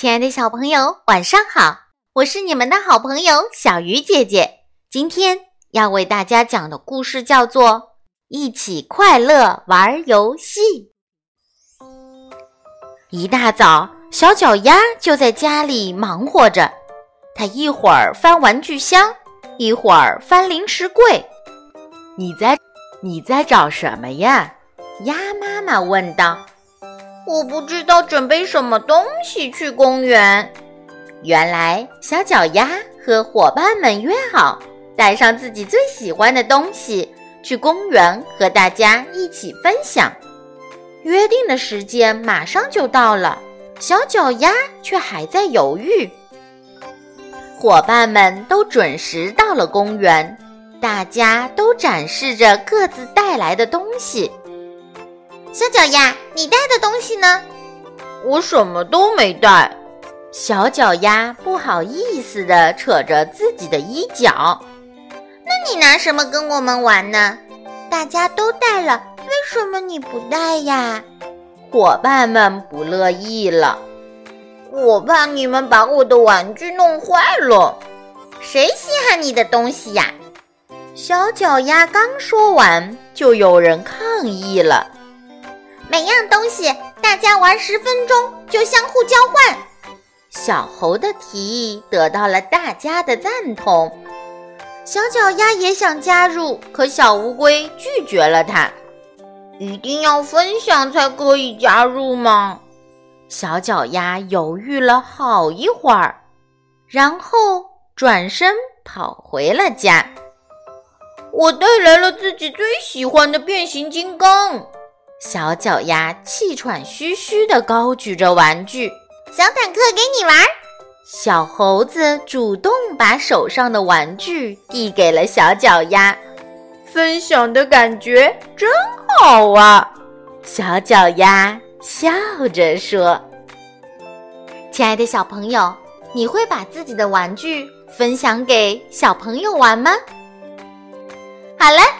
亲爱的小朋友，晚上好！我是你们的好朋友小鱼姐姐。今天要为大家讲的故事叫做《一起快乐玩游戏》。一大早，小脚丫就在家里忙活着，它一会儿翻玩具箱，一会儿翻零食柜。你在你在找什么呀？鸭妈妈问道。我不知道准备什么东西去公园。原来小脚丫和伙伴们约好，带上自己最喜欢的东西去公园和大家一起分享。约定的时间马上就到了，小脚丫却还在犹豫。伙伴们都准时到了公园，大家都展示着各自带来的东西。小脚丫，你带的东西呢？我什么都没带。小脚丫不好意思地扯着自己的衣角。那你拿什么跟我们玩呢？大家都带了，为什么你不带呀？伙伴们不乐意了。我怕你们把我的玩具弄坏了。谁稀罕你的东西呀？小脚丫刚说完，就有人抗议了。每样东西大家玩十分钟就相互交换。小猴的提议得到了大家的赞同，小脚丫也想加入，可小乌龟拒绝了他。一定要分享才可以加入吗？小脚丫犹豫了好一会儿，然后转身跑回了家。我带来了自己最喜欢的变形金刚。小脚丫气喘吁吁地高举着玩具，小坦克给你玩。小猴子主动把手上的玩具递给了小脚丫，分享的感觉真好啊！小脚丫笑着说：“亲爱的小朋友，你会把自己的玩具分享给小朋友玩吗？”好了。